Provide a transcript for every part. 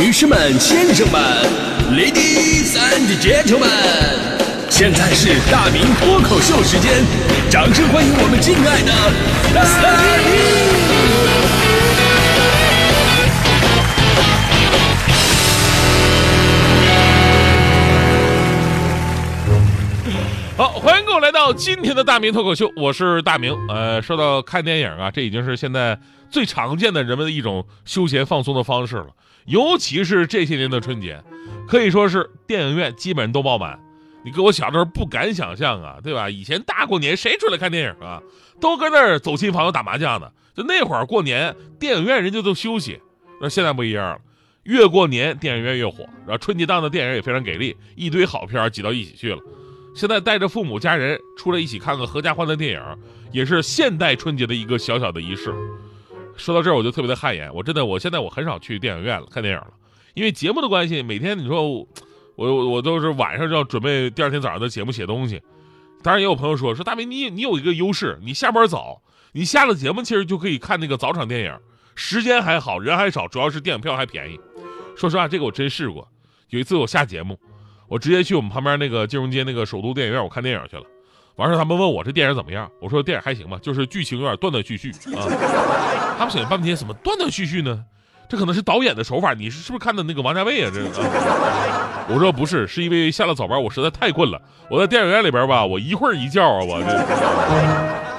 女士们、先生们，Ladies and Gentlemen，现在是大明脱口秀时间，掌声欢迎我们敬爱的大明！好，欢迎各位来到今天的大明脱口秀，我是大明。呃，说到看电影啊，这已经是现在最常见的人们的一种休闲放松的方式了。尤其是这些年的春节，可以说是电影院基本都爆满。你跟我小的时候不敢想象啊，对吧？以前大过年谁出来看电影啊？都搁那儿走亲访友打麻将呢。就那会儿过年，电影院人家都休息。那现在不一样了，越过年电影院越火，然后春节档的电影也非常给力，一堆好片挤到一起去了。现在带着父母家人出来一起看个合家欢的电影，也是现代春节的一个小小的仪式。说到这儿，我就特别的汗颜。我真的，我现在我很少去电影院了看电影了，因为节目的关系，每天你说我我我都是晚上就要准备第二天早上的节目写东西。当然也有朋友说说大明你你有一个优势，你下班早，你下了节目其实就可以看那个早场电影，时间还好，人还少，主要是电影票还便宜。说实话，这个我真试过。有一次我下节目。我直接去我们旁边那个金融街那个首都电影院，我看电影去了。完事他们问我这电影怎么样，我说电影还行吧，就是剧情有点断断续续啊。他们想了半天，怎么断断续续呢？这可能是导演的手法。你是是不是看的那个王家卫啊？这个 我说不是，是因为下了早班，我实在太困了。我在电影院里边吧，我一会儿一觉啊，我这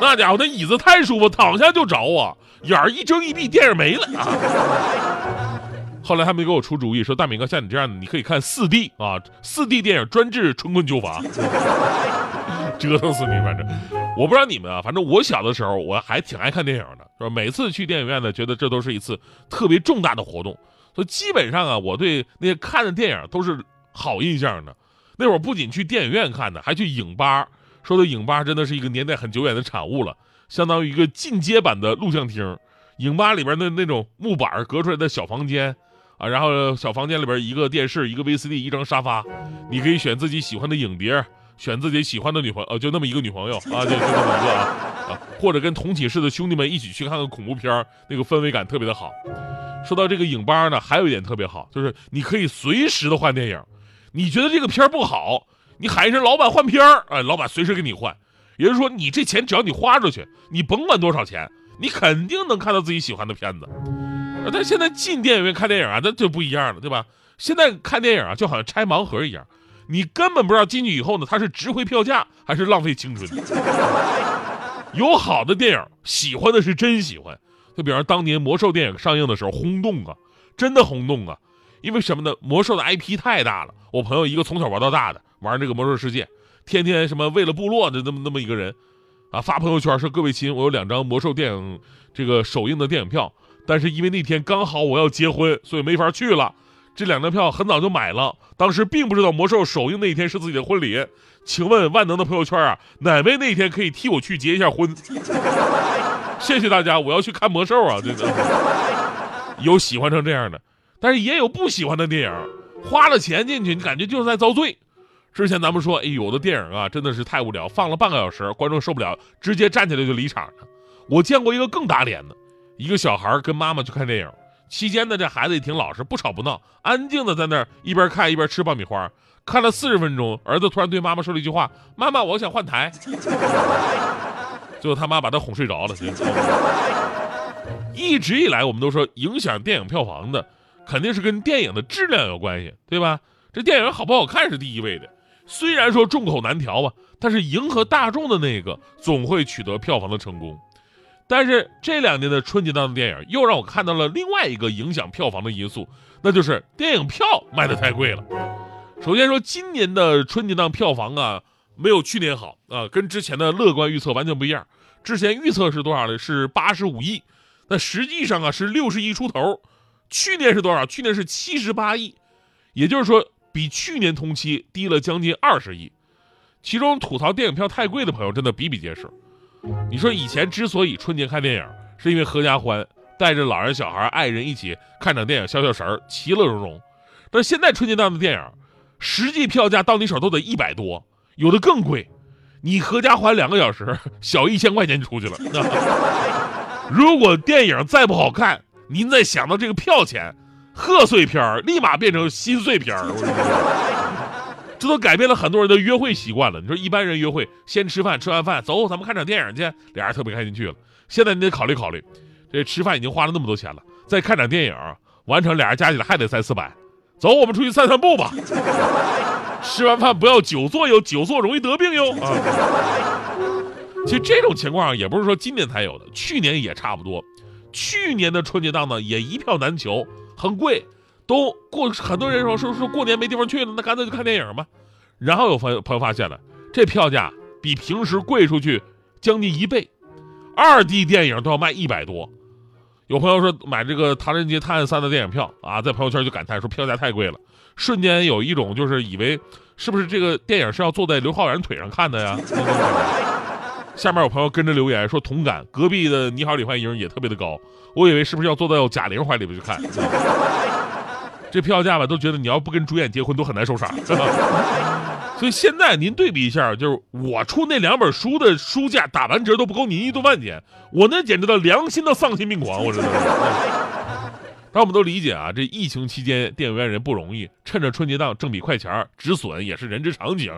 那家伙那椅子太舒服，躺下就着啊，眼儿一睁一闭，电影没了啊。后来他们给我出主意，说大明哥像你这样的，你可以看四 D 啊，四 D 电影专治春困秋乏，折腾死你！反正我不知道你们啊，反正我小的时候我还挺爱看电影的，是吧？每次去电影院呢，觉得这都是一次特别重大的活动，所以基本上啊，我对那些看的电影都是好印象的。那会儿不仅去电影院看的，还去影吧。说的影吧真的是一个年代很久远的产物了，相当于一个进阶版的录像厅。影吧里边的那种木板隔出来的小房间。啊，然后小房间里边一个电视，一个 VCD，一张沙发，你可以选自己喜欢的影碟，选自己喜欢的女朋友，就那么一个女朋友啊，就就那么一个啊，啊，或者跟同寝室的兄弟们一起去看个恐怖片那个氛围感特别的好。说到这个影吧呢，还有一点特别好，就是你可以随时的换电影，你觉得这个片不好，你喊一声老板换片儿，哎，老板随时给你换。也就是说，你这钱只要你花出去，你甭管多少钱，你肯定能看到自己喜欢的片子。但现在进电影院看电影啊，那就不一样了，对吧？现在看电影啊，就好像拆盲盒一样，你根本不知道进去以后呢，它是值回票价还是浪费青春。有好的电影，喜欢的是真喜欢。就比方当年魔兽电影上映的时候，轰动啊，真的轰动啊！因为什么呢？魔兽的 IP 太大了。我朋友一个从小玩到大的，玩这个魔兽世界，天天什么为了部落的那么那么一个人，啊，发朋友圈说各位亲，我有两张魔兽电影这个首映的电影票。但是因为那天刚好我要结婚，所以没法去了。这两张票很早就买了，当时并不知道魔兽首映那一天是自己的婚礼。请问万能的朋友圈啊，哪位那天可以替我去结一下婚？谢谢大家，我要去看魔兽啊！真的有喜欢成这样的，但是也有不喜欢的电影，花了钱进去，你感觉就是在遭罪。之前咱们说，哎，有的电影啊真的是太无聊，放了半个小时，观众受不了，直接站起来就离场了。我见过一个更打脸的。一个小孩跟妈妈去看电影，期间呢，这孩子也挺老实，不吵不闹，安静的在那儿一边看一边吃爆米花。看了四十分钟，儿子突然对妈妈说了一句话：“妈妈，我想换台。”最后他妈把他哄睡着了。一直以来，我们都说影响电影票房的，肯定是跟电影的质量有关系，对吧？这电影好不好看是第一位的。虽然说众口难调吧，但是迎合大众的那个总会取得票房的成功。但是这两年的春节档的电影又让我看到了另外一个影响票房的因素，那就是电影票卖的太贵了。首先说今年的春节档票房啊，没有去年好啊，跟之前的乐观预测完全不一样。之前预测是多少呢？是八十五亿，那实际上啊是六十亿出头。去年是多少？去年是七十八亿，也就是说比去年同期低了将近二十亿。其中吐槽电影票太贵的朋友真的比比皆是。你说以前之所以春节看电影，是因为合家欢，带着老人、小孩、爱人一起看场电影，消消神儿，其乐融融。但现在春节档的电影，实际票价到你手都得一百多，有的更贵。你合家欢两个小时，小一千块钱就出去了。如果电影再不好看，您再想到这个票钱，贺岁片儿立马变成心碎片儿。我跟你说，这都改变了很多人的约会习惯了。你说一般人约会先吃饭，吃完饭走，咱们看场电影去，俩人特别开心去了。现在你得考虑考虑，这吃饭已经花了那么多钱了，再看场电影，完成俩人加起来还得三四百。走，我们出去散散步吧。吃完饭不要久坐哟，久坐容易得病哟啊。其实这种情况也不是说今年才有的，去年也差不多。去年的春节档呢也一票难求，很贵，都过很多人说说说过年没地方去了，那干脆就看电影吧。然后有朋友朋友发现了，这票价比平时贵出去将近一倍，二 D 电影都要卖一百多。有朋友说买这个《唐人街探案三》的电影票啊，在朋友圈就感叹说票价太贵了，瞬间有一种就是以为是不是这个电影是要坐在刘昊然腿上看的呀？下面有朋友跟着留言说同感，隔壁的你好李焕英也特别的高，我以为是不是要坐到贾玲怀里边去看？这票价吧，都觉得你要不跟主演结婚都很难收场。所以现在您对比一下，就是我出那两本书的书价打完折都不够您一顿饭钱，我那简直的良心的丧心病狂，我真的。但我们都理解啊，这疫情期间电影院人不容易，趁着春节档挣笔快钱止损也是人之常情。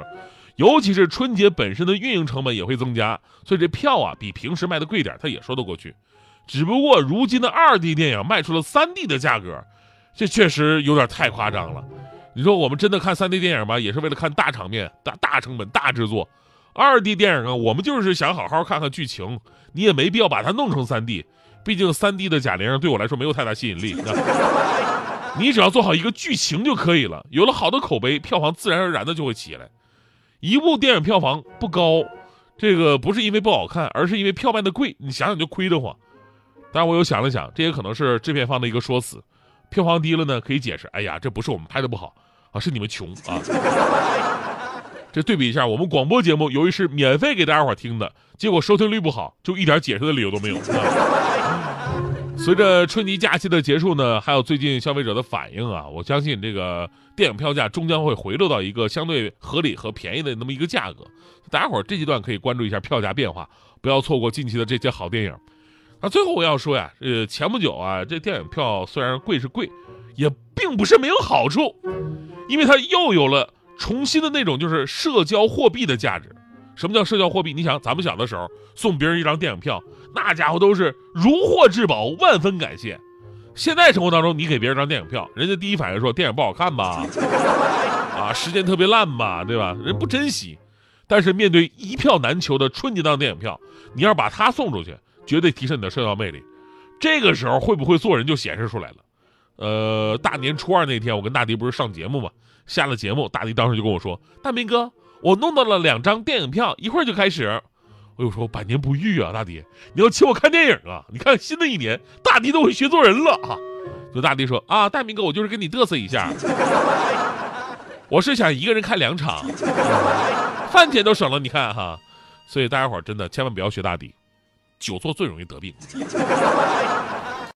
尤其是春节本身的运营成本也会增加，所以这票啊比平时卖的贵点，他也说得过去。只不过如今的二 D 电影卖出了三 D 的价格，这确实有点太夸张了。你说我们真的看三 D 电影吧？也是为了看大场面、大大成本、大制作。二 D 电影啊，我们就是想好好看看剧情，你也没必要把它弄成三 D。毕竟三 D 的贾玲对我来说没有太大吸引力。你只要做好一个剧情就可以了，有了好的口碑，票房自然而然的就会起来。一部电影票房不高，这个不是因为不好看，而是因为票卖的贵。你想想就亏得慌。当然，我又想了想，这也可能是制片方的一个说辞。票房低了呢，可以解释，哎呀，这不是我们拍的不好啊，是你们穷啊。这对比一下，我们广播节目由于是免费给大家伙听的，结果收听率不好，就一点解释的理由都没有。随着春节假期的结束呢，还有最近消费者的反应啊，我相信这个电影票价终将会回落到一个相对合理和便宜的那么一个价格。大家伙这阶段可以关注一下票价变化，不要错过近期的这些好电影。那最后我要说呀，呃，前不久啊，这电影票虽然贵是贵，也并不是没有好处，因为它又有了重新的那种就是社交货币的价值。什么叫社交货币？你想，咱们小的时候送别人一张电影票，那家伙都是如获至宝，万分感谢。现在生活当中，你给别人张电影票，人家第一反应说电影不好看吧，啊，时间特别烂吧，对吧？人不珍惜。但是面对一票难求的春节档电影票，你要把它送出去，绝对提升你的社交魅力。这个时候会不会做人就显示出来了。呃，大年初二那天，我跟大迪不是上节目嘛，下了节目，大迪当时就跟我说：“大明哥。”我弄到了两张电影票，一会儿就开始。我又说百年不遇啊，大迪，你要请我看电影啊？你看新的一年，大迪都会学做人了啊。就大迪说啊，大明哥，我就是跟你嘚瑟一下。我是想一个人看两场，饭钱都省了，你看哈。所以大家伙真的千万不要学大迪，久坐最容易得病。